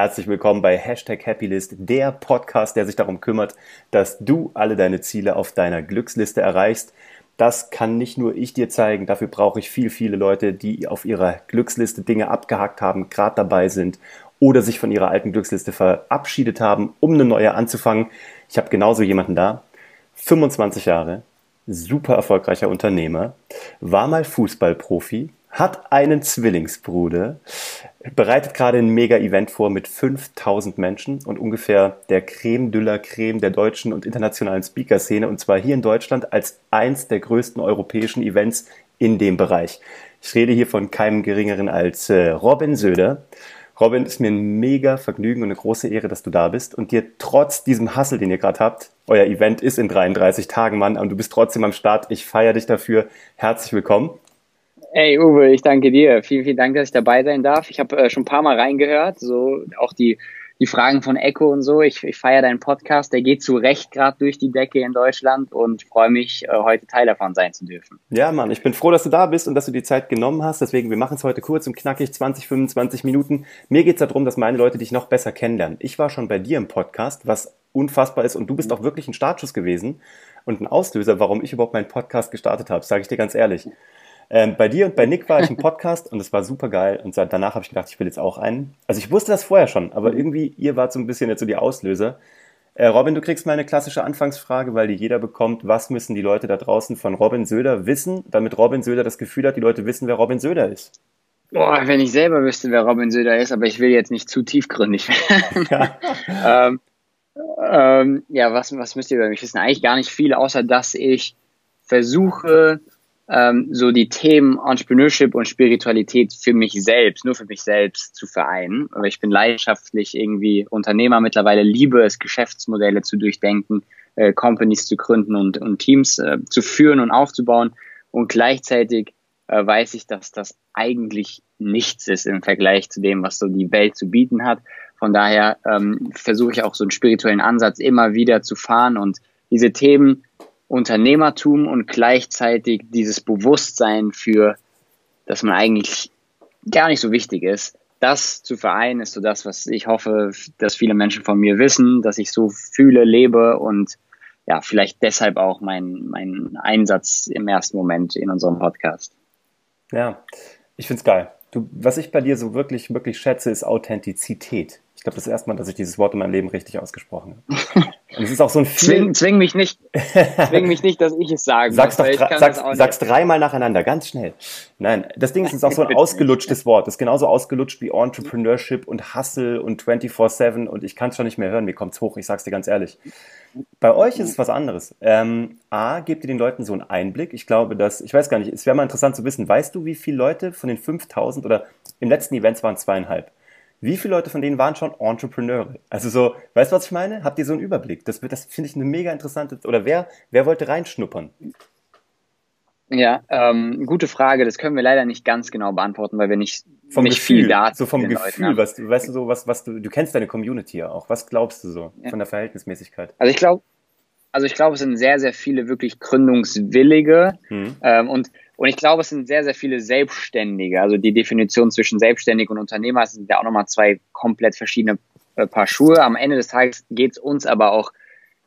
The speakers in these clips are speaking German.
Herzlich willkommen bei Hashtag Happylist, der Podcast, der sich darum kümmert, dass du alle deine Ziele auf deiner Glücksliste erreichst. Das kann nicht nur ich dir zeigen, dafür brauche ich viel, viele Leute, die auf ihrer Glücksliste Dinge abgehakt haben, gerade dabei sind oder sich von ihrer alten Glücksliste verabschiedet haben, um eine neue anzufangen. Ich habe genauso jemanden da, 25 Jahre, super erfolgreicher Unternehmer, war mal Fußballprofi, hat einen Zwillingsbruder, bereitet gerade ein Mega-Event vor mit 5000 Menschen und ungefähr der Creme de la Creme der deutschen und internationalen Speaker-Szene und zwar hier in Deutschland als eins der größten europäischen Events in dem Bereich. Ich rede hier von keinem geringeren als äh, Robin Söder. Robin, ist mir ein mega Vergnügen und eine große Ehre, dass du da bist und dir trotz diesem Hassel, den ihr gerade habt, euer Event ist in 33 Tagen, Mann, und du bist trotzdem am Start. Ich feiere dich dafür. Herzlich willkommen. Ey, Uwe, ich danke dir. Vielen, vielen Dank, dass ich dabei sein darf. Ich habe äh, schon ein paar Mal reingehört, so auch die, die Fragen von Echo und so. Ich, ich feiere deinen Podcast. Der geht zu Recht gerade durch die Decke in Deutschland und freue mich, äh, heute Teil davon sein zu dürfen. Ja, Mann, ich bin froh, dass du da bist und dass du die Zeit genommen hast. Deswegen, wir machen es heute kurz und knackig, 20, 25 Minuten. Mir geht es darum, dass meine Leute dich noch besser kennenlernen. Ich war schon bei dir im Podcast, was unfassbar ist und du bist auch wirklich ein Startschuss gewesen und ein Auslöser, warum ich überhaupt meinen Podcast gestartet habe, sage ich dir ganz ehrlich. Ähm, bei dir und bei Nick war ich im Podcast und es war super geil. Und danach habe ich gedacht, ich will jetzt auch einen. Also ich wusste das vorher schon, aber irgendwie, ihr wart so ein bisschen jetzt so die Auslöser. Äh, Robin, du kriegst mal eine klassische Anfangsfrage, weil die jeder bekommt. Was müssen die Leute da draußen von Robin Söder wissen, damit Robin Söder das Gefühl hat, die Leute wissen, wer Robin Söder ist? Boah, wenn ich selber wüsste, wer Robin Söder ist, aber ich will jetzt nicht zu tiefgründig werden. Ja, ähm, ähm, ja was, was müsst ihr über mich wissen? Eigentlich gar nicht viel, außer dass ich versuche, ähm, so die Themen Entrepreneurship und Spiritualität für mich selbst, nur für mich selbst zu vereinen. Aber ich bin leidenschaftlich irgendwie Unternehmer mittlerweile, liebe es, Geschäftsmodelle zu durchdenken, äh, Companies zu gründen und, und Teams äh, zu führen und aufzubauen. Und gleichzeitig äh, weiß ich, dass das eigentlich nichts ist im Vergleich zu dem, was so die Welt zu bieten hat. Von daher ähm, versuche ich auch so einen spirituellen Ansatz immer wieder zu fahren und diese Themen Unternehmertum und gleichzeitig dieses Bewusstsein für, dass man eigentlich gar nicht so wichtig ist. Das zu vereinen ist so das, was ich hoffe, dass viele Menschen von mir wissen, dass ich so fühle, lebe und ja, vielleicht deshalb auch mein, mein Einsatz im ersten Moment in unserem Podcast. Ja, ich find's geil. Du, was ich bei dir so wirklich, wirklich schätze, ist Authentizität. Ich glaube, das ist erstmal, dass ich dieses Wort in meinem Leben richtig ausgesprochen habe. Und es ist auch so ein viel zwing, zwing mich nicht, zwing mich nicht, dass ich es sagen sag's. Doch, sag's, sag's dreimal nacheinander, ganz schnell. Nein, das Ding ist, es ist auch so ein ausgelutschtes Wort. Das ist genauso ausgelutscht wie Entrepreneurship und Hustle und 24-7 und ich kann es schon nicht mehr hören. Mir kommt's hoch, ich sag's dir ganz ehrlich. Bei euch ist es was anderes. Ähm, A, gebt ihr den Leuten so einen Einblick. Ich glaube, dass, ich weiß gar nicht, es wäre mal interessant zu wissen, weißt du, wie viele Leute von den 5000 oder im letzten Event waren zweieinhalb, wie viele Leute von denen waren schon Entrepreneure? Also so, weißt du, was ich meine? Habt ihr so einen Überblick? Das, das finde ich eine mega interessante, oder wer, wer wollte reinschnuppern? Ja, ähm, gute Frage. Das können wir leider nicht ganz genau beantworten, weil wir nicht, vom nicht Gefühl, viel Daten So vom Gefühl, was du, weißt du so, was, was du, du kennst deine Community ja auch. Was glaubst du so ja. von der Verhältnismäßigkeit? Also ich glaube, also ich glaube, es sind sehr, sehr viele wirklich Gründungswillige hm. ähm, und und ich glaube, es sind sehr, sehr viele Selbstständige. Also die Definition zwischen Selbstständig und Unternehmer sind ja auch nochmal zwei komplett verschiedene äh, Paar Schuhe. Am Ende des Tages geht es uns aber auch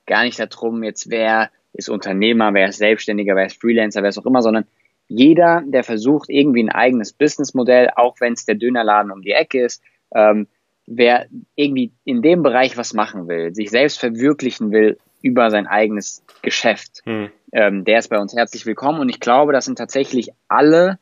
gar nicht darum, jetzt wer ist Unternehmer, wer ist Selbstständiger, wer ist Freelancer, wer ist auch immer, sondern jeder, der versucht, irgendwie ein eigenes Businessmodell, auch wenn es der Dönerladen um die Ecke ist, ähm, wer irgendwie in dem Bereich was machen will, sich selbst verwirklichen will über sein eigenes Geschäft, hm. Ähm, der ist bei uns herzlich willkommen. Und ich glaube, das sind tatsächlich alle,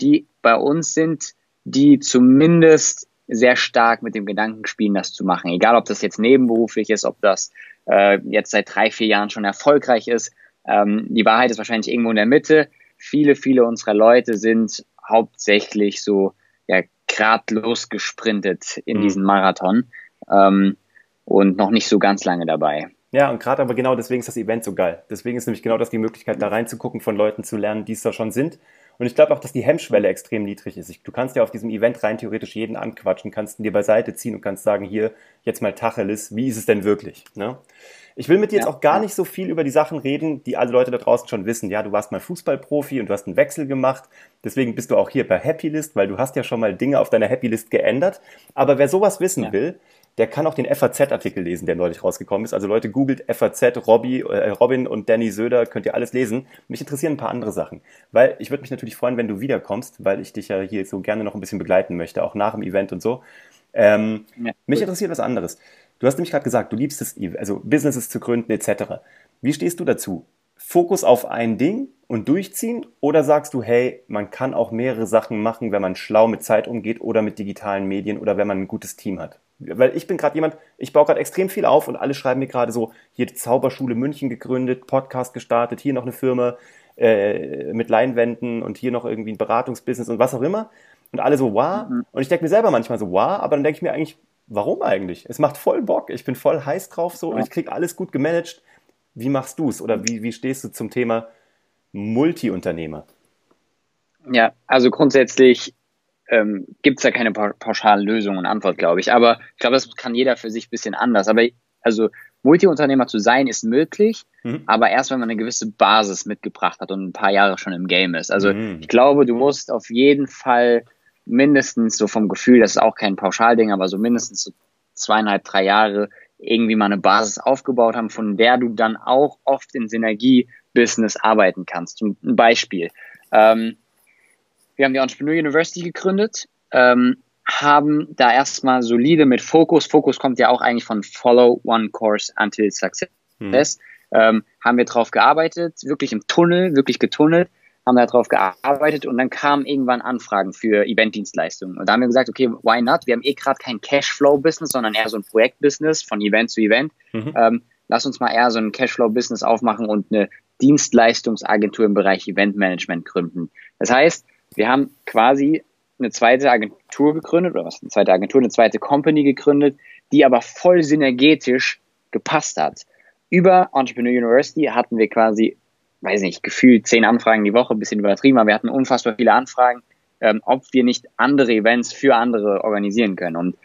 die bei uns sind, die zumindest sehr stark mit dem Gedanken spielen, das zu machen. Egal, ob das jetzt nebenberuflich ist, ob das äh, jetzt seit drei, vier Jahren schon erfolgreich ist. Ähm, die Wahrheit ist wahrscheinlich irgendwo in der Mitte. Viele, viele unserer Leute sind hauptsächlich so ja, gradlos gesprintet in mhm. diesen Marathon ähm, und noch nicht so ganz lange dabei. Ja, und gerade aber genau deswegen ist das Event so geil. Deswegen ist nämlich genau das die Möglichkeit, da reinzugucken, von Leuten zu lernen, die es da schon sind Und ich glaube auch, dass die Hemmschwelle extrem niedrig ist. Du kannst ja auf diesem Event rein theoretisch jeden anquatschen, kannst ihn dir beiseite ziehen und kannst sagen, hier, jetzt mal Tacheles, wie ist es denn wirklich? Ne? Ich will mit dir ja, jetzt auch gar ja. nicht so viel über die Sachen reden, die alle Leute da draußen schon wissen. Ja, du warst mal Fußballprofi und du hast einen Wechsel gemacht. Deswegen bist du auch hier bei Happylist, weil du hast ja schon mal Dinge auf deiner Happylist geändert. Aber wer sowas wissen ja. will, der kann auch den FAZ-Artikel lesen, der neulich rausgekommen ist. Also Leute, googelt FAZ, Robby, äh, Robin und Danny Söder, könnt ihr alles lesen. Mich interessieren ein paar andere Sachen, weil ich würde mich natürlich freuen, wenn du wiederkommst, weil ich dich ja hier so gerne noch ein bisschen begleiten möchte, auch nach dem Event und so. Ähm, ja, mich interessiert was anderes. Du hast nämlich gerade gesagt, du liebst es, also Businesses zu gründen etc. Wie stehst du dazu? Fokus auf ein Ding und durchziehen? Oder sagst du, hey, man kann auch mehrere Sachen machen, wenn man schlau mit Zeit umgeht oder mit digitalen Medien oder wenn man ein gutes Team hat? Weil ich bin gerade jemand, ich baue gerade extrem viel auf und alle schreiben mir gerade so, hier die Zauberschule München gegründet, Podcast gestartet, hier noch eine Firma äh, mit Leinwänden und hier noch irgendwie ein Beratungsbusiness und was auch immer. Und alle so, wow. Mhm. Und ich denke mir selber manchmal so, wow, aber dann denke ich mir eigentlich, warum eigentlich? Es macht voll Bock, ich bin voll heiß drauf so ja. und ich krieg alles gut gemanagt. Wie machst du es oder wie, wie stehst du zum Thema Multi-Unternehmer? Ja, also grundsätzlich ähm, gibt es ja keine pauschalen Lösungen und Antwort, glaube ich. Aber ich glaube, das kann jeder für sich ein bisschen anders. Aber also Multi-Unternehmer zu sein ist möglich, mhm. aber erst wenn man eine gewisse Basis mitgebracht hat und ein paar Jahre schon im Game ist. Also mhm. ich glaube, du musst auf jeden Fall mindestens so vom Gefühl, das ist auch kein Pauschalding, aber so mindestens so zweieinhalb, drei Jahre irgendwie mal eine Basis aufgebaut haben, von der du dann auch oft in Synergie-Business arbeiten kannst. Ein Beispiel. Ähm, wir haben die Entrepreneur University gegründet, ähm, haben da erstmal solide mit Fokus, Fokus kommt ja auch eigentlich von Follow One Course Until Success, mhm. ähm, haben wir drauf gearbeitet, wirklich im Tunnel, wirklich getunnelt, haben da drauf gearbeitet und dann kamen irgendwann Anfragen für Eventdienstleistungen. Und da haben wir gesagt, okay, why not? Wir haben eh gerade kein Cashflow-Business, sondern eher so ein Projektbusiness von Event zu Event. Mhm. Ähm, lass uns mal eher so ein Cashflow-Business aufmachen und eine Dienstleistungsagentur im Bereich Eventmanagement gründen. Das heißt, wir haben quasi eine zweite Agentur gegründet, oder was, eine zweite Agentur, eine zweite Company gegründet, die aber voll synergetisch gepasst hat. Über Entrepreneur University hatten wir quasi weiß nicht, gefühlt zehn Anfragen die Woche, bisschen übertrieben, aber wir hatten unfassbar viele Anfragen, ähm, ob wir nicht andere Events für andere organisieren können. Und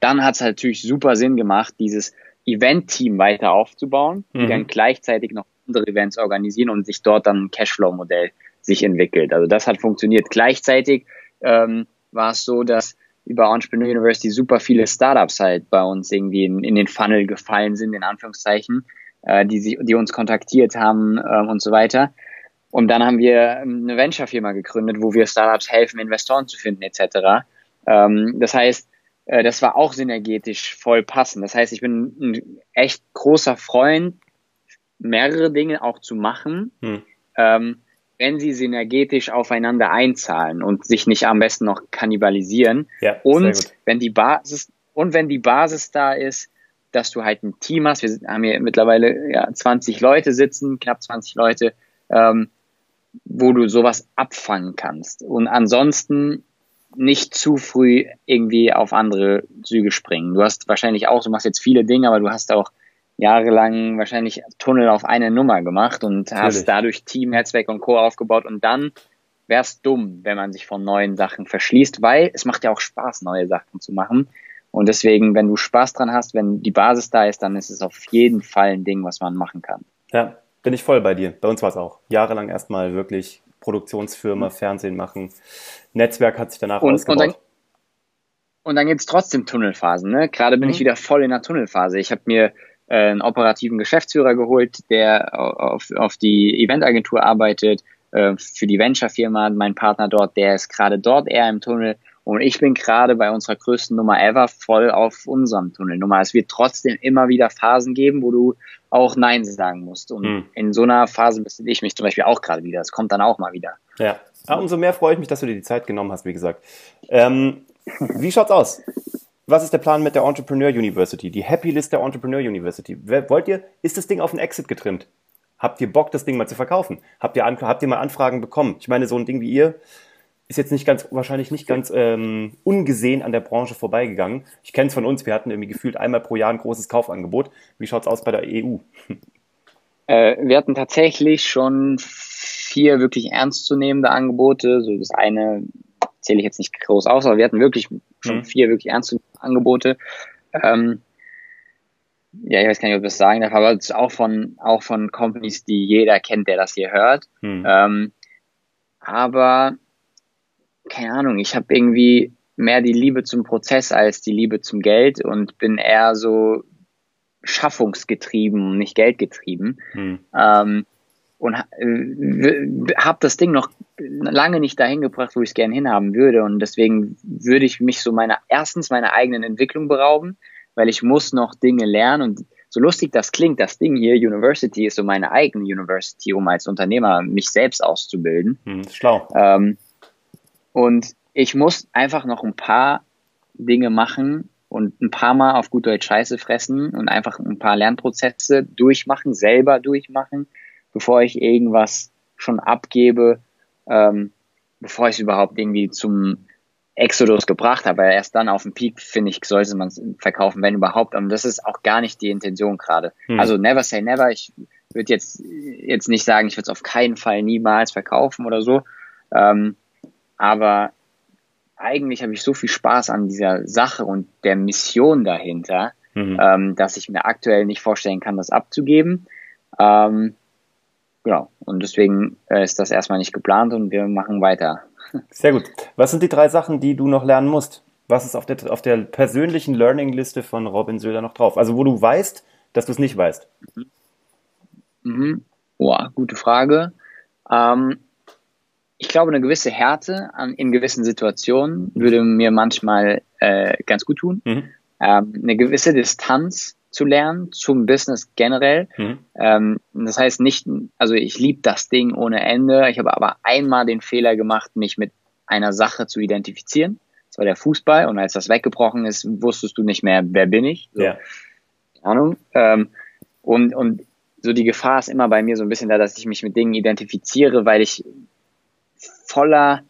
dann hat es halt natürlich super Sinn gemacht, dieses Event-Team weiter aufzubauen, mhm. die dann gleichzeitig noch andere Events organisieren und sich dort dann ein Cashflow-Modell sich entwickelt. Also das hat funktioniert. Gleichzeitig ähm, war es so, dass über Entrepreneur University super viele Startups halt bei uns irgendwie in, in den Funnel gefallen sind, in Anführungszeichen, äh, die, sich, die uns kontaktiert haben äh, und so weiter. Und dann haben wir eine Venture-Firma gegründet, wo wir Startups helfen, Investoren zu finden etc. Ähm, das heißt, äh, das war auch synergetisch voll passend. Das heißt, ich bin ein echt großer Freund, mehrere Dinge auch zu machen, hm. ähm, wenn sie synergetisch aufeinander einzahlen und sich nicht am besten noch kannibalisieren. Ja, und wenn die Basis und wenn die Basis da ist, dass du halt ein Team hast. Wir haben hier mittlerweile ja, 20 Leute sitzen, knapp 20 Leute, ähm, wo du sowas abfangen kannst. Und ansonsten nicht zu früh irgendwie auf andere Züge springen. Du hast wahrscheinlich auch, du machst jetzt viele Dinge, aber du hast auch jahrelang wahrscheinlich Tunnel auf eine Nummer gemacht und Natürlich. hast dadurch Team, Netzwerk und Co. aufgebaut und dann wär's dumm, wenn man sich von neuen Sachen verschließt, weil es macht ja auch Spaß, neue Sachen zu machen. Und deswegen, wenn du Spaß dran hast, wenn die Basis da ist, dann ist es auf jeden Fall ein Ding, was man machen kann. Ja, bin ich voll bei dir. Bei uns war es auch. Jahrelang erstmal wirklich Produktionsfirma, Fernsehen machen. Netzwerk hat sich danach und, ausgebaut. Und dann, und dann gibt es trotzdem Tunnelphasen. Ne? Gerade bin mhm. ich wieder voll in der Tunnelphase. Ich habe mir einen operativen Geschäftsführer geholt, der auf, auf die Eventagentur arbeitet, äh, für die Venture-Firma, mein Partner dort, der ist gerade dort eher im Tunnel und ich bin gerade bei unserer größten Nummer ever voll auf unserem Tunnelnummer. Es wird trotzdem immer wieder Phasen geben, wo du auch Nein sagen musst. Und hm. in so einer Phase befinde ich mich zum Beispiel auch gerade wieder. Es kommt dann auch mal wieder. Ja. ja. umso mehr freue ich mich, dass du dir die Zeit genommen hast, wie gesagt. Ähm, wie schaut's aus? Was ist der Plan mit der Entrepreneur University? Die Happy List der Entrepreneur University. Wollt ihr, ist das Ding auf den Exit getrimmt? Habt ihr Bock, das Ding mal zu verkaufen? Habt ihr, habt ihr mal Anfragen bekommen? Ich meine, so ein Ding wie ihr, ist jetzt nicht ganz, wahrscheinlich nicht ganz ähm, ungesehen an der Branche vorbeigegangen. Ich kenne es von uns, wir hatten irgendwie gefühlt einmal pro Jahr ein großes Kaufangebot. Wie schaut es aus bei der EU? Äh, wir hatten tatsächlich schon vier wirklich ernstzunehmende Angebote. So das eine zähle ich jetzt nicht groß aus, aber wir hatten wirklich schon mhm. vier wirklich ernstzunehmende Angebote. Ähm, ja, ich weiß gar nicht, ob ich das sagen darf, aber es ist auch von, auch von Companies, die jeder kennt, der das hier hört. Mhm. Ähm, aber keine Ahnung, ich habe irgendwie mehr die Liebe zum Prozess als die Liebe zum Geld und bin eher so schaffungsgetrieben, nicht geldgetrieben. Hm. Ähm, und äh, habe das Ding noch lange nicht dahin gebracht, wo ich es gerne hinhaben würde. Und deswegen würde ich mich so meiner, erstens meiner eigenen Entwicklung berauben, weil ich muss noch Dinge lernen. Und so lustig das klingt, das Ding hier, University, ist so meine eigene University, um als Unternehmer mich selbst auszubilden. Hm, schlau. Ähm, und ich muss einfach noch ein paar Dinge machen, und ein paar Mal auf gut Deutsch Scheiße fressen und einfach ein paar Lernprozesse durchmachen, selber durchmachen, bevor ich irgendwas schon abgebe, ähm, bevor ich es überhaupt irgendwie zum Exodus gebracht habe. Erst dann auf dem Peak, finde ich, sollte man es verkaufen, wenn überhaupt. Und das ist auch gar nicht die Intention gerade. Hm. Also never say never. Ich würde jetzt, jetzt nicht sagen, ich würde es auf keinen Fall niemals verkaufen oder so. Ähm, aber eigentlich habe ich so viel Spaß an dieser Sache und der Mission dahinter, mhm. ähm, dass ich mir aktuell nicht vorstellen kann, das abzugeben. Ähm, genau, und deswegen äh, ist das erstmal nicht geplant und wir machen weiter. Sehr gut. Was sind die drei Sachen, die du noch lernen musst? Was ist auf der, auf der persönlichen Learning-Liste von Robin Söder noch drauf? Also wo du weißt, dass du es nicht weißt. Mhm. Mhm. Boah, gute Frage. Ähm, ich glaube, eine gewisse Härte an, in gewissen Situationen würde mir manchmal äh, ganz gut tun. Mhm. Ähm, eine gewisse Distanz zu lernen zum Business generell. Mhm. Ähm, das heißt nicht, also ich liebe das Ding ohne Ende. Ich habe aber einmal den Fehler gemacht, mich mit einer Sache zu identifizieren. Das war der Fußball. Und als das weggebrochen ist, wusstest du nicht mehr, wer bin ich. So, ja. Ahnung. Ähm, und, und so die Gefahr ist immer bei mir so ein bisschen da, dass ich mich mit Dingen identifiziere, weil ich voller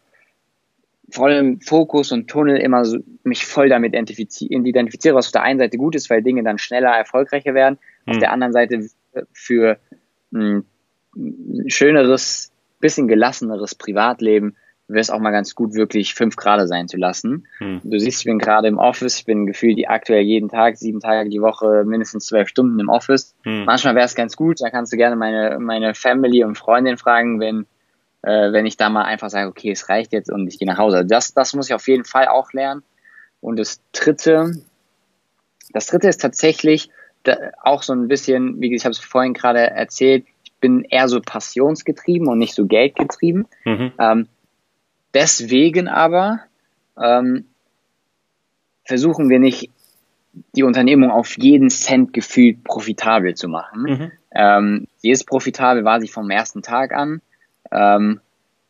vollem Fokus und Tunnel immer so, mich voll damit identifiziere, was auf der einen Seite gut ist, weil Dinge dann schneller erfolgreicher werden, mhm. auf hm. der anderen Seite für ein schöneres, bisschen gelasseneres Privatleben wäre es auch mal ganz gut, wirklich fünf Grad sein zu lassen. Mhm. Du siehst, ich bin gerade im Office, ich bin gefühlt die aktuell jeden Tag, sieben Tage die Woche, mindestens zwölf Stunden im Office. Mhm. Manchmal wäre es ganz gut, da kannst du gerne meine, meine Family und Freundin fragen, wenn äh, wenn ich da mal einfach sage, okay, es reicht jetzt und ich gehe nach Hause. Das, das muss ich auf jeden Fall auch lernen. Und das dritte, das dritte ist tatsächlich auch so ein bisschen, wie ich habe es vorhin gerade erzählt, ich bin eher so passionsgetrieben und nicht so geldgetrieben. Mhm. Ähm, deswegen aber ähm, versuchen wir nicht die Unternehmung auf jeden Cent gefühlt profitabel zu machen. Mhm. Ähm, sie ist profitabel, war sie vom ersten Tag an. Ähm,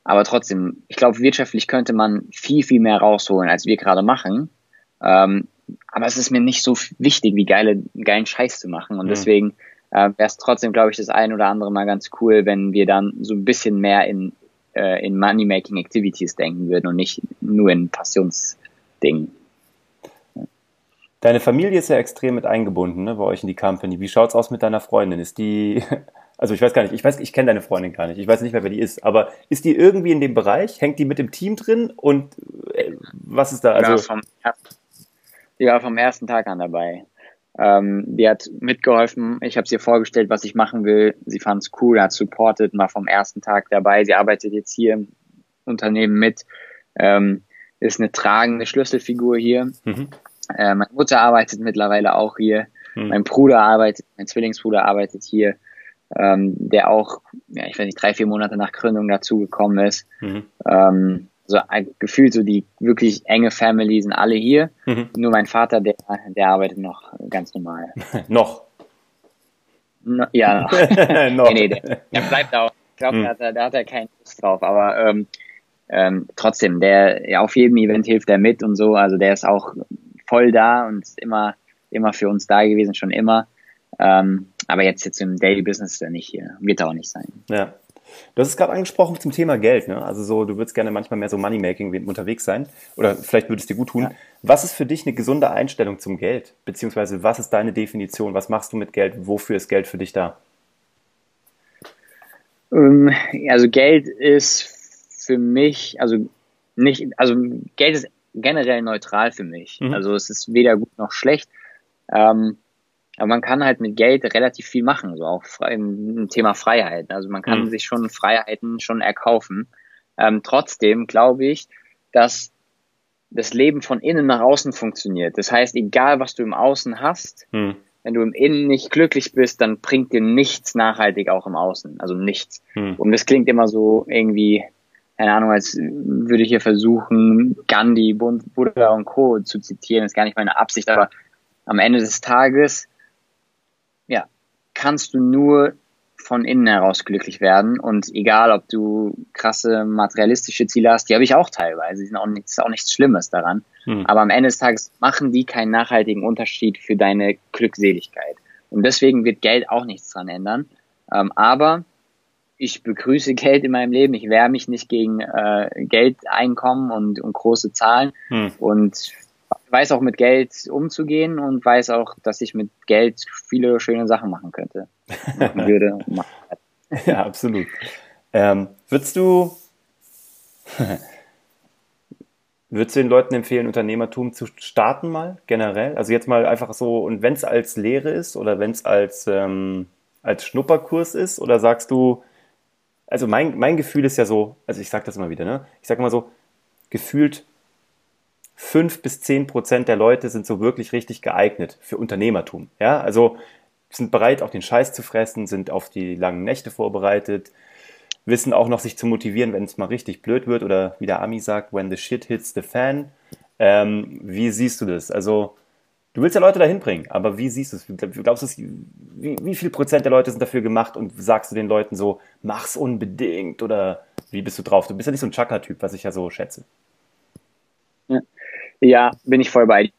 aber trotzdem, ich glaube, wirtschaftlich könnte man viel, viel mehr rausholen, als wir gerade machen. Ähm, aber es ist mir nicht so wichtig, wie geile, geilen Scheiß zu machen. Und mhm. deswegen äh, wäre es trotzdem, glaube ich, das ein oder andere mal ganz cool, wenn wir dann so ein bisschen mehr in, äh, in Money-Making Activities denken würden und nicht nur in Passionsdingen. Deine Familie ist ja extrem mit eingebunden ne, bei euch in die Company. Wie schaut's aus mit deiner Freundin? Ist die also ich weiß gar nicht, ich weiß, ich kenne deine Freundin gar nicht, ich weiß nicht mehr, wer die ist, aber ist die irgendwie in dem Bereich? Hängt die mit dem Team drin und äh, was ist da? Also ja, vom, die war vom ersten Tag an dabei. Ähm, die hat mitgeholfen, ich habe ihr vorgestellt, was ich machen will. Sie fand es cool, hat supported, mal vom ersten Tag dabei. Sie arbeitet jetzt hier im Unternehmen mit, ähm, ist eine tragende Schlüsselfigur hier. Mhm. Äh, meine Mutter arbeitet mittlerweile auch hier. Mhm. Mein Bruder arbeitet, mein Zwillingsbruder arbeitet hier ähm, der auch, ja, ich weiß nicht, drei, vier Monate nach Gründung dazugekommen ist. Mhm. Ähm, so ein gefühlt so die wirklich enge Family sind alle hier. Mhm. Nur mein Vater, der, der arbeitet noch ganz normal. noch? No, ja, noch. noch. nee, nee, der, der bleibt auch. Ich glaube, mhm. da, hat er, da hat er keinen Lust drauf. Aber ähm, ähm, trotzdem, der ja, auf jedem Event hilft er mit und so. Also der ist auch voll da und ist immer, immer für uns da gewesen, schon immer. Ähm, aber jetzt, jetzt im Daily Business ist er nicht hier. Wird er auch nicht sein. Ja. Du hast es gerade angesprochen zum Thema Geld. Ne? Also so, du würdest gerne manchmal mehr so Moneymaking unterwegs sein. Oder vielleicht würde es dir gut tun. Ja. Was ist für dich eine gesunde Einstellung zum Geld? Beziehungsweise was ist deine Definition? Was machst du mit Geld? Wofür ist Geld für dich da? Ähm, also Geld ist für mich, also nicht, also Geld ist generell neutral für mich. Mhm. Also es ist weder gut noch schlecht. Ähm, aber man kann halt mit Geld relativ viel machen, so auch im Thema Freiheit. Also man kann mhm. sich schon Freiheiten schon erkaufen. Ähm, trotzdem glaube ich, dass das Leben von innen nach außen funktioniert. Das heißt, egal was du im Außen hast, mhm. wenn du im Innen nicht glücklich bist, dann bringt dir nichts nachhaltig auch im Außen. Also nichts. Mhm. Und das klingt immer so irgendwie, keine Ahnung, als würde ich hier versuchen, Gandhi, Buddha und Co. zu zitieren. Das ist gar nicht meine Absicht, aber am Ende des Tages kannst du nur von innen heraus glücklich werden. Und egal, ob du krasse materialistische Ziele hast, die habe ich auch teilweise. Die sind auch nichts, auch nichts Schlimmes daran. Hm. Aber am Ende des Tages machen die keinen nachhaltigen Unterschied für deine Glückseligkeit. Und deswegen wird Geld auch nichts dran ändern. Ähm, aber ich begrüße Geld in meinem Leben. Ich wehre mich nicht gegen äh, Geldeinkommen und, und große Zahlen. Hm. Und weiß auch mit Geld umzugehen und weiß auch, dass ich mit Geld viele schöne Sachen machen könnte. Machen würde. ja, absolut. Ähm, würdest du, würdest du den Leuten empfehlen, Unternehmertum zu starten mal, generell? Also jetzt mal einfach so, und wenn es als Lehre ist oder wenn es als, ähm, als Schnupperkurs ist, oder sagst du, also mein, mein Gefühl ist ja so, also ich sag das immer wieder, ne? Ich sag immer so, gefühlt fünf bis zehn Prozent der Leute sind so wirklich richtig geeignet für Unternehmertum. Ja, also sind bereit, auch den Scheiß zu fressen, sind auf die langen Nächte vorbereitet, wissen auch noch, sich zu motivieren, wenn es mal richtig blöd wird oder wie der Ami sagt, when the shit hits the fan. Ähm, wie siehst du das? Also, du willst ja Leute dahin bringen, aber wie siehst du es? Glaubst du, wie, wie viel Prozent der Leute sind dafür gemacht und sagst du den Leuten so, mach's unbedingt oder wie bist du drauf? Du bist ja nicht so ein Chaka-Typ, was ich ja so schätze. Ja, bin ich voll bei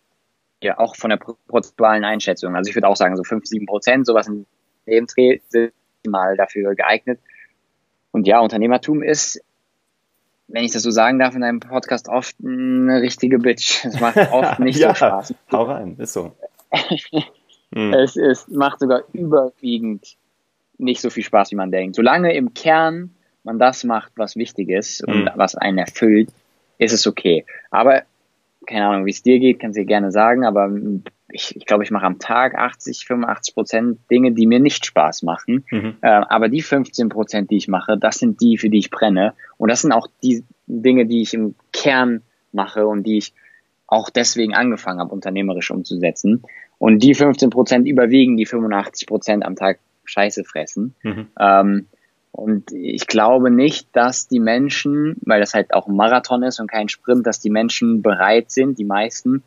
dir. Auch von der prozentualen Einschätzung. Also ich würde auch sagen, so 5, 7 Prozent, sowas in dem Dreh sind mal dafür geeignet. Und ja, Unternehmertum ist, wenn ich das so sagen darf, in einem Podcast oft eine richtige Bitch. Es macht oft nicht ja, so Spaß. Hau rein, ist so. hm. Es ist, macht sogar überwiegend nicht so viel Spaß, wie man denkt. Solange im Kern man das macht, was wichtig ist und hm. was einen erfüllt, ist es okay. Aber keine Ahnung, wie es dir geht, kannst du dir gerne sagen, aber ich, ich glaube, ich mache am Tag 80, 85 Prozent Dinge, die mir nicht Spaß machen. Mhm. Äh, aber die 15 Prozent, die ich mache, das sind die, für die ich brenne. Und das sind auch die Dinge, die ich im Kern mache und die ich auch deswegen angefangen habe, unternehmerisch umzusetzen. Und die 15 Prozent überwiegen die 85 Prozent am Tag Scheiße fressen. Mhm. Ähm, und ich glaube nicht, dass die Menschen, weil das halt auch ein Marathon ist und kein Sprint, dass die Menschen bereit sind, die meisten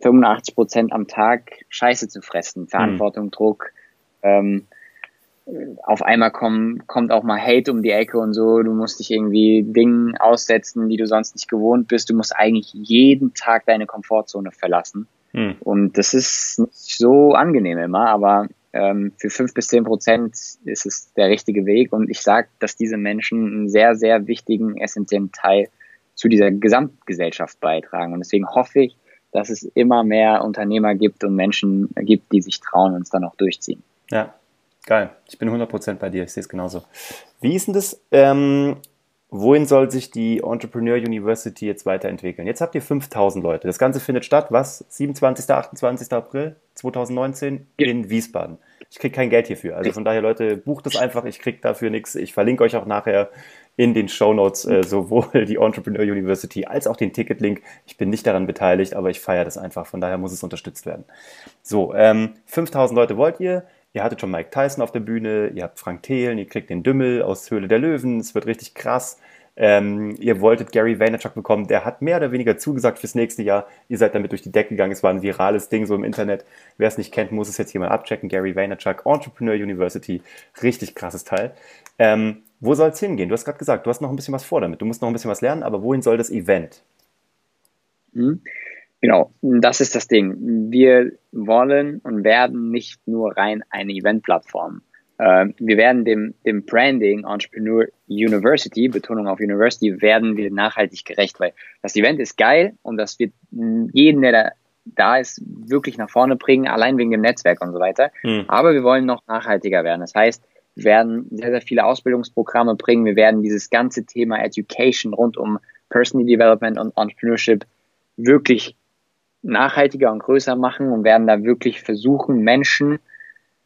85 Prozent am Tag Scheiße zu fressen. Verantwortung, mhm. Druck. Ähm, auf einmal komm, kommt auch mal Hate um die Ecke und so. Du musst dich irgendwie Dingen aussetzen, die du sonst nicht gewohnt bist. Du musst eigentlich jeden Tag deine Komfortzone verlassen. Mhm. Und das ist nicht so angenehm immer, aber ähm, für fünf bis zehn Prozent ist es der richtige Weg. Und ich sage, dass diese Menschen einen sehr, sehr wichtigen, essentiellen Teil zu dieser Gesamtgesellschaft beitragen. Und deswegen hoffe ich, dass es immer mehr Unternehmer gibt und Menschen gibt, die sich trauen und es dann auch durchziehen. Ja, geil. Ich bin 100% bei dir. Ich sehe es genauso. Wie ist denn das? Ähm, wohin soll sich die Entrepreneur University jetzt weiterentwickeln? Jetzt habt ihr 5000 Leute. Das Ganze findet statt, was? 27. 28. April 2019 ja. in Wiesbaden. Ich kriege kein Geld hierfür. Also von daher, Leute, bucht es einfach. Ich kriege dafür nichts. Ich verlinke euch auch nachher in den Show Notes äh, sowohl die Entrepreneur University als auch den Ticketlink. Ich bin nicht daran beteiligt, aber ich feiere das einfach. Von daher muss es unterstützt werden. So, ähm, 5000 Leute wollt ihr. Ihr hattet schon Mike Tyson auf der Bühne, ihr habt Frank Thelen, ihr kriegt den Dümmel aus Höhle der Löwen, es wird richtig krass. Ähm, ihr wolltet Gary Vaynerchuk bekommen, der hat mehr oder weniger zugesagt fürs nächste Jahr. Ihr seid damit durch die Decke gegangen, es war ein virales Ding so im Internet. Wer es nicht kennt, muss es jetzt jemand abchecken. Gary Vaynerchuk, Entrepreneur University, richtig krasses Teil. Ähm, wo soll es hingehen? Du hast gerade gesagt, du hast noch ein bisschen was vor damit. Du musst noch ein bisschen was lernen, aber wohin soll das Event? Mhm. Genau, das ist das Ding. Wir wollen und werden nicht nur rein eine Eventplattform. Äh, wir werden dem, dem Branding Entrepreneur University, Betonung auf University, werden wir nachhaltig gerecht, weil das Event ist geil und das wird jeden, der da, da ist, wirklich nach vorne bringen, allein wegen dem Netzwerk und so weiter. Hm. Aber wir wollen noch nachhaltiger werden. Das heißt, Wir werden sehr, sehr viele Ausbildungsprogramme bringen. Wir werden dieses ganze Thema Education rund um Personal Development und Entrepreneurship wirklich nachhaltiger und größer machen und werden da wirklich versuchen, Menschen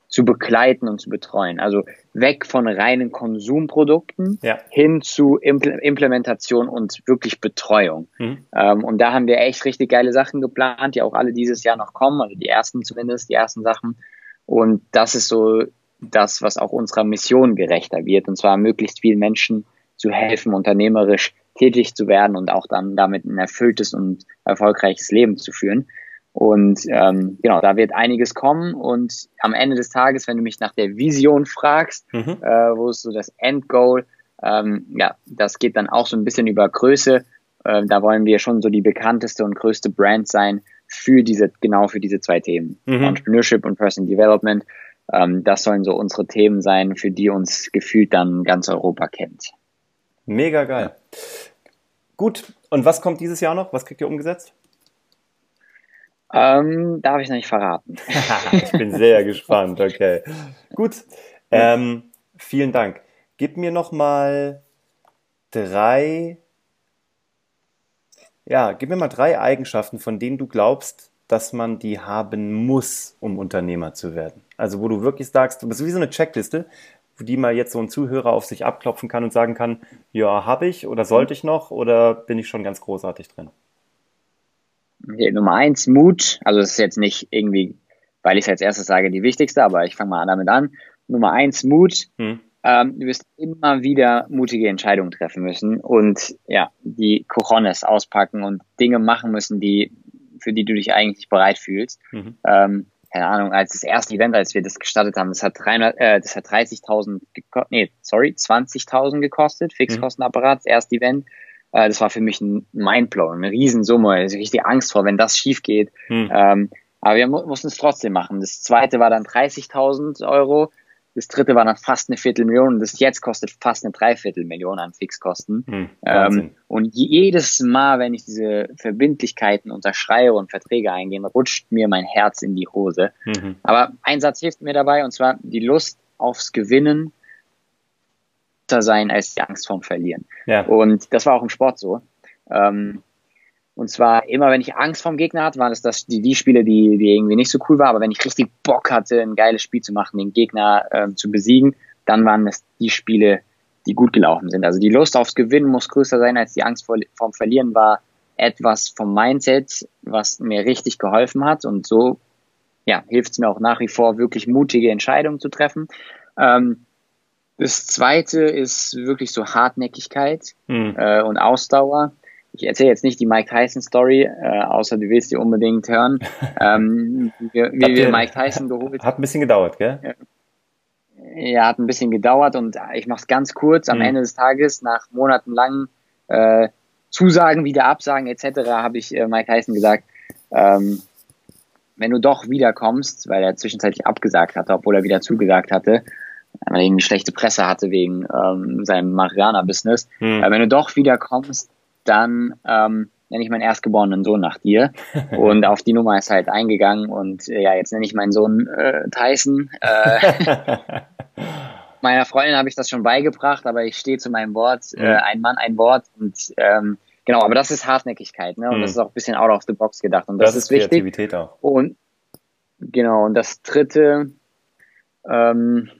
zu begleiten und zu betreuen. Also weg von reinen Konsumprodukten ja. hin zu Impl Implementation und wirklich Betreuung. Mhm. Ähm, und da haben wir echt richtig geile Sachen geplant, die auch alle dieses Jahr noch kommen, also die ersten zumindest, die ersten Sachen. Und das ist so das, was auch unserer Mission gerechter wird, und zwar möglichst vielen Menschen zu helfen, unternehmerisch tätig zu werden und auch dann damit ein erfülltes und erfolgreiches Leben zu führen. Und ähm, genau, da wird einiges kommen. Und am Ende des Tages, wenn du mich nach der Vision fragst, mhm. äh, wo ist so das Endgoal, ähm, ja, das geht dann auch so ein bisschen über Größe. Äh, da wollen wir schon so die bekannteste und größte Brand sein für diese, genau für diese zwei Themen. Mhm. Entrepreneurship und Personal Development. Ähm, das sollen so unsere Themen sein, für die uns gefühlt dann ganz Europa kennt. Mega geil. Gut, und was kommt dieses Jahr noch? Was kriegt ihr umgesetzt? Ähm, darf ich noch nicht verraten. ich bin sehr gespannt, okay. Gut, ähm, vielen Dank. Gib mir noch mal drei, ja, gib mir mal drei Eigenschaften, von denen du glaubst, dass man die haben muss, um Unternehmer zu werden. Also wo du wirklich sagst, du bist wie so eine Checkliste, die mal jetzt so ein Zuhörer auf sich abklopfen kann und sagen kann, ja, habe ich oder sollte ich noch oder bin ich schon ganz großartig drin? Okay, Nummer eins, Mut. Also es ist jetzt nicht irgendwie, weil ich es als erstes sage, die wichtigste, aber ich fange mal damit an. Nummer eins, Mut. Hm. Ähm, du wirst immer wieder mutige Entscheidungen treffen müssen und ja, die Corones auspacken und Dinge machen müssen, die, für die du dich eigentlich bereit fühlst. Mhm. Ähm, keine Ahnung, als das erste Event, als wir das gestartet haben, das hat 300, äh, das hat 30.000 gekostet, nee, sorry, 20.000 gekostet, Fixkostenapparat, das erste Event. Äh, das war für mich ein Mindblow, eine Riesensumme, also richtig Angst vor, wenn das schief geht. Mhm. Ähm, aber wir mu mussten es trotzdem machen. Das zweite war dann 30.000 Euro. Das dritte war dann fast eine Viertelmillion und das jetzt kostet fast eine Dreiviertelmillion an Fixkosten. Hm, ähm, und jedes Mal, wenn ich diese Verbindlichkeiten unterschreibe und Verträge eingehen, rutscht mir mein Herz in die Hose. Mhm. Aber ein Satz hilft mir dabei und zwar die Lust aufs Gewinnen sein als die Angst vorm Verlieren. Ja. Und das war auch im Sport so. Ähm, und zwar immer, wenn ich Angst vom Gegner hatte, waren das, das die, die Spiele, die, die irgendwie nicht so cool waren. Aber wenn ich richtig Bock hatte, ein geiles Spiel zu machen, den Gegner äh, zu besiegen, dann waren das die Spiele, die gut gelaufen sind. Also die Lust aufs Gewinnen muss größer sein als die Angst vor, vom Verlieren war etwas vom Mindset, was mir richtig geholfen hat. Und so ja, hilft es mir auch nach wie vor, wirklich mutige Entscheidungen zu treffen. Ähm, das zweite ist wirklich so Hartnäckigkeit hm. äh, und Ausdauer ich erzähle jetzt nicht die Mike Tyson Story, äh, außer du willst die unbedingt hören. ähm, wie, wie wir Mike Tyson geholt Hat ein bisschen gedauert, gell? Ja, hat ein bisschen gedauert und ich mache es ganz kurz. Am mhm. Ende des Tages, nach monatelangen äh, Zusagen, wieder Absagen etc., habe ich äh, Mike Tyson gesagt, ähm, wenn du doch wiederkommst, weil er zwischenzeitlich abgesagt hatte, obwohl er wieder zugesagt hatte, weil er irgendwie schlechte Presse hatte wegen ähm, seinem Mariana-Business, mhm. äh, wenn du doch wiederkommst, dann ähm, nenne ich meinen erstgeborenen Sohn nach dir. Und auf die Nummer ist halt eingegangen und äh, ja, jetzt nenne ich meinen Sohn äh, Tyson. Äh, meiner Freundin habe ich das schon beigebracht, aber ich stehe zu meinem Wort, äh, ein Mann, ein Wort und ähm, genau, aber das ist Hartnäckigkeit, ne? Und mhm. das ist auch ein bisschen out of the box gedacht und das, das ist, ist wichtig. Auch. Und genau, und das dritte, ähm,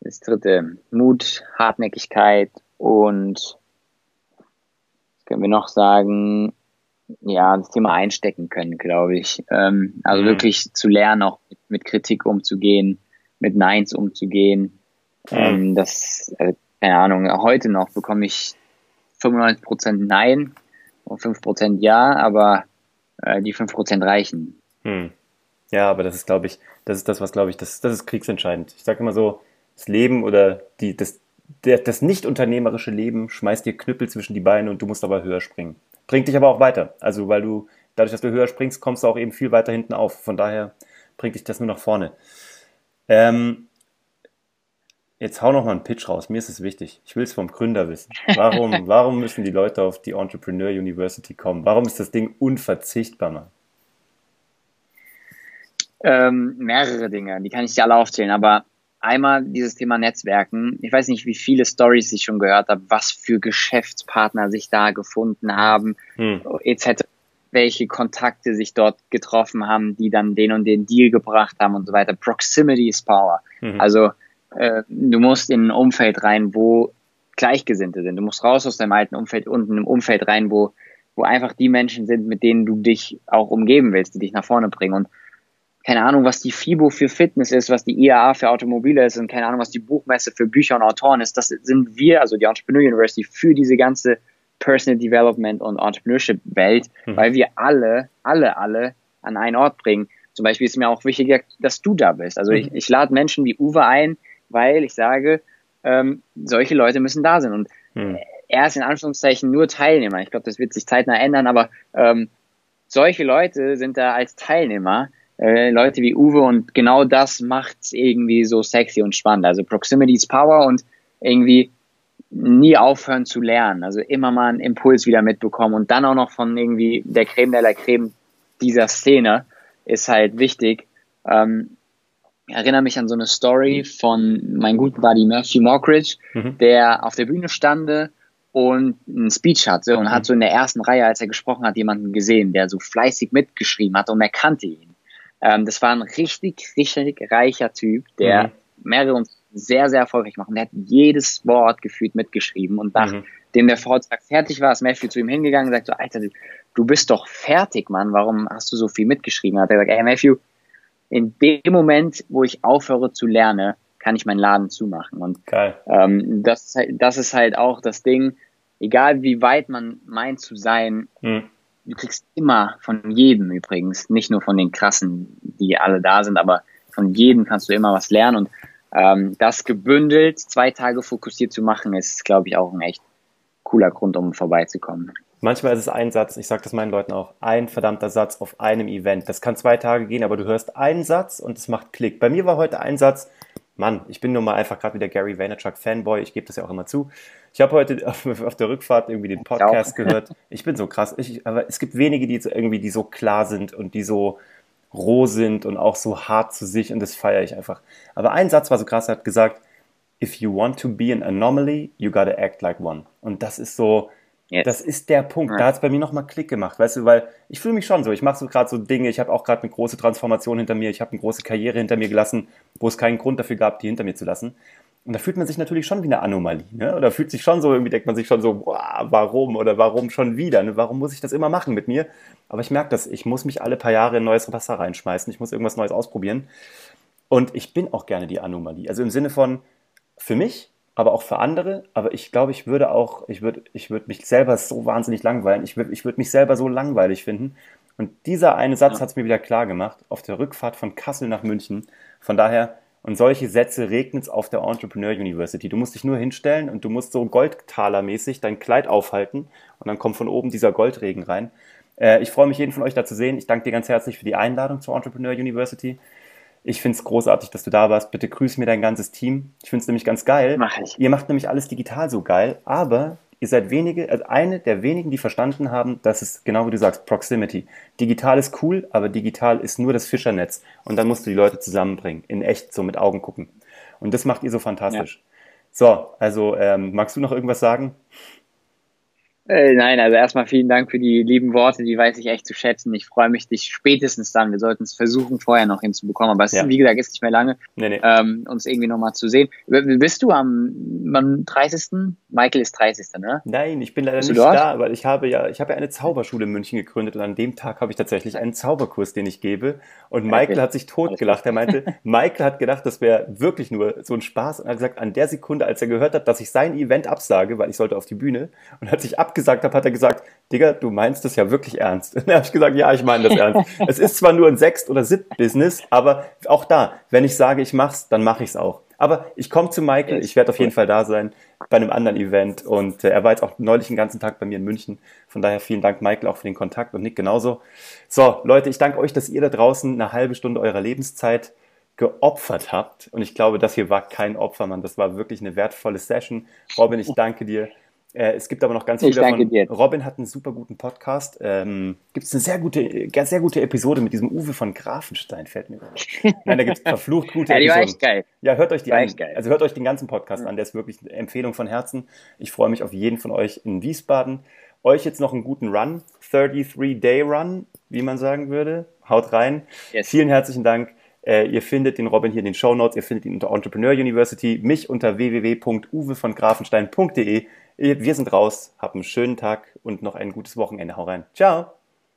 das dritte, Mut, Hartnäckigkeit und können wir noch sagen, ja, das Thema einstecken können, glaube ich. Ähm, also mhm. wirklich zu lernen, auch mit, mit, Kritik umzugehen, mit Neins umzugehen. Mhm. Ähm, das, also, keine Ahnung, heute noch bekomme ich 95% Nein und 5% Ja, aber äh, die 5% reichen. Mhm. Ja, aber das ist, glaube ich, das ist das, was, glaube ich, das, das ist kriegsentscheidend. Ich sage immer so, das Leben oder die, das, der, das nicht unternehmerische Leben schmeißt dir Knüppel zwischen die Beine und du musst aber höher springen. Bringt dich aber auch weiter. Also, weil du, dadurch, dass du höher springst, kommst du auch eben viel weiter hinten auf. Von daher bringt dich das nur nach vorne. Ähm, jetzt hau noch mal einen Pitch raus. Mir ist es wichtig. Ich will es vom Gründer wissen. Warum, warum müssen die Leute auf die Entrepreneur University kommen? Warum ist das Ding unverzichtbar, Mann? Ähm, mehrere Dinge, die kann ich dir alle aufzählen, aber einmal dieses Thema Netzwerken. Ich weiß nicht, wie viele Stories ich schon gehört habe, was für Geschäftspartner sich da gefunden haben, hm. etc. Welche Kontakte sich dort getroffen haben, die dann den und den Deal gebracht haben und so weiter. Proximity is Power. Hm. Also äh, du musst in ein Umfeld rein, wo Gleichgesinnte sind. Du musst raus aus deinem alten Umfeld und in ein Umfeld rein, wo, wo einfach die Menschen sind, mit denen du dich auch umgeben willst, die dich nach vorne bringen. Und keine Ahnung, was die FIBO für Fitness ist, was die IAA für Automobile ist und keine Ahnung, was die Buchmesse für Bücher und Autoren ist. Das sind wir, also die Entrepreneur University, für diese ganze Personal Development und Entrepreneurship Welt, mhm. weil wir alle, alle, alle an einen Ort bringen. Zum Beispiel ist mir auch wichtig, dass du da bist. Also mhm. ich, ich lade Menschen wie Uwe ein, weil ich sage, ähm, solche Leute müssen da sein. Und mhm. er ist in Anführungszeichen nur Teilnehmer. Ich glaube, das wird sich zeitnah ändern, aber ähm, solche Leute sind da als Teilnehmer äh, Leute wie Uwe und genau das macht's irgendwie so sexy und spannend. Also Proximity is Power und irgendwie nie aufhören zu lernen. Also immer mal einen Impuls wieder mitbekommen und dann auch noch von irgendwie der Creme de la Creme dieser Szene ist halt wichtig. Ähm, ich erinnere mich an so eine Story von meinem guten Buddy Matthew Mockridge, mhm. der auf der Bühne stande und einen Speech hatte und mhm. hat so in der ersten Reihe, als er gesprochen hat, jemanden gesehen, der so fleißig mitgeschrieben hat und er kannte ihn. Ähm, das war ein richtig, richtig reicher Typ, der mhm. mehrere uns sehr, sehr erfolgreich machen. Der hat jedes Wort gefühlt mitgeschrieben und nachdem mhm. der Vortrag fertig war, ist Matthew zu ihm hingegangen und sagt so, Alter, du, du bist doch fertig, Mann, warum hast du so viel mitgeschrieben? Hat er gesagt, ey Matthew, in dem Moment, wo ich aufhöre zu lernen, kann ich meinen Laden zumachen. Und ähm, das, das ist halt auch das Ding, egal wie weit man meint zu sein, mhm du kriegst immer von jedem übrigens, nicht nur von den krassen, die alle da sind, aber von jedem kannst du immer was lernen und ähm, das gebündelt zwei Tage fokussiert zu machen, ist, glaube ich, auch ein echt cooler Grund, um vorbeizukommen. Manchmal ist es ein Satz, ich sage das meinen Leuten auch, ein verdammter Satz auf einem Event. Das kann zwei Tage gehen, aber du hörst einen Satz und es macht Klick. Bei mir war heute ein Satz, Mann, ich bin nun mal einfach gerade wieder Gary Vaynerchuk Fanboy, ich gebe das ja auch immer zu. Ich habe heute auf, auf, der Rückfahrt irgendwie den Podcast gehört. Ich bin so krass, ich, aber es gibt wenige, die so irgendwie, die so klar sind und die so roh sind und auch so hart zu sich und das feiere ich einfach. Aber ein Satz war so krass, er hat gesagt, if you want to be an anomaly, you gotta act like one. Und das ist so, Yes. Das ist der Punkt. Ja. Da hat es bei mir nochmal Klick gemacht, weißt du, weil ich fühle mich schon so. Ich mache so gerade so Dinge. Ich habe auch gerade eine große Transformation hinter mir. Ich habe eine große Karriere hinter mir gelassen, wo es keinen Grund dafür gab, die hinter mir zu lassen. Und da fühlt man sich natürlich schon wie eine Anomalie. Ne? Oder fühlt sich schon so, irgendwie denkt man sich schon so, boah, warum oder warum schon wieder? Ne? Warum muss ich das immer machen mit mir? Aber ich merke das, ich muss mich alle paar Jahre in neues Wasser reinschmeißen. Ich muss irgendwas Neues ausprobieren. Und ich bin auch gerne die Anomalie. Also im Sinne von, für mich aber auch für andere. Aber ich glaube, ich würde auch, ich würde, ich würde mich selber so wahnsinnig langweilen. Ich würde, ich würde mich selber so langweilig finden. Und dieser eine Satz ja. hat es mir wieder klar gemacht auf der Rückfahrt von Kassel nach München. Von daher, und solche Sätze regnet es auf der Entrepreneur University. Du musst dich nur hinstellen und du musst so Goldtalermäßig dein Kleid aufhalten und dann kommt von oben dieser Goldregen rein. Äh, ich freue mich, jeden von euch da zu sehen. Ich danke dir ganz herzlich für die Einladung zur Entrepreneur University. Ich finde es großartig, dass du da warst. Bitte grüß mir dein ganzes Team. Ich finde es nämlich ganz geil. Mach ich. Ihr macht nämlich alles digital so geil, aber ihr seid wenige, also eine der wenigen, die verstanden haben, dass es genau wie du sagst, Proximity. Digital ist cool, aber digital ist nur das Fischernetz. Und dann musst du die Leute zusammenbringen, in echt so mit Augen gucken. Und das macht ihr so fantastisch. Ja. So, also ähm, magst du noch irgendwas sagen? Äh, nein, also erstmal vielen Dank für die lieben Worte, die weiß ich echt zu schätzen. Ich freue mich, dich spätestens dann, wir sollten es versuchen, vorher noch hinzubekommen, aber es ja. ist, wie gesagt, ist nicht mehr lange, nee, nee. Ähm, uns irgendwie nochmal zu sehen. Bist du am, am 30.? Michael ist 30. ne? Nein, ich bin leider nicht da, weil ich habe ja, ich habe ja eine Zauberschule in München gegründet und an dem Tag habe ich tatsächlich einen Zauberkurs, den ich gebe. Und Michael okay. hat sich totgelacht. Er meinte, Michael hat gedacht, das wäre wirklich nur so ein Spaß und hat gesagt, an der Sekunde, als er gehört hat, dass ich sein Event absage, weil ich sollte auf die Bühne und hat sich ab gesagt habe, hat er gesagt, Digga, du meinst das ja wirklich ernst. Und dann habe ich gesagt, ja, ich meine das ernst. es ist zwar nur ein Sechst- oder Siebт-Business, aber auch da, wenn ich sage, ich mach's, dann mache ich's auch. Aber ich komme zu Michael, ich werde auf jeden Fall da sein bei einem anderen Event und äh, er war jetzt auch neulich den ganzen Tag bei mir in München. Von daher vielen Dank, Michael, auch für den Kontakt und Nick genauso. So, Leute, ich danke euch, dass ihr da draußen eine halbe Stunde eurer Lebenszeit geopfert habt. Und ich glaube, das hier war kein Opfer, Mann. Das war wirklich eine wertvolle Session. Robin, ich danke dir. Äh, es gibt aber noch ganz viele davon. Dir. Robin hat einen super guten Podcast. Ähm, gibt es eine sehr gute, sehr gute Episode mit diesem Uwe von Grafenstein, fällt mir Nein, da gibt es verflucht gute ja, die Episoden. War echt geil. Ja, hört euch die war an. Also hört euch den ganzen Podcast mhm. an. Der ist wirklich eine Empfehlung von Herzen. Ich freue mich auf jeden von euch in Wiesbaden. Euch jetzt noch einen guten Run. 33-Day Run, wie man sagen würde. Haut rein. Yes. Vielen herzlichen Dank. Äh, ihr findet den Robin hier in den Show Notes. Ihr findet ihn unter Entrepreneur University. Mich unter www.uwevongrafenstein.de. Wir sind raus. Habt einen schönen Tag und noch ein gutes Wochenende. Hau rein. Ciao.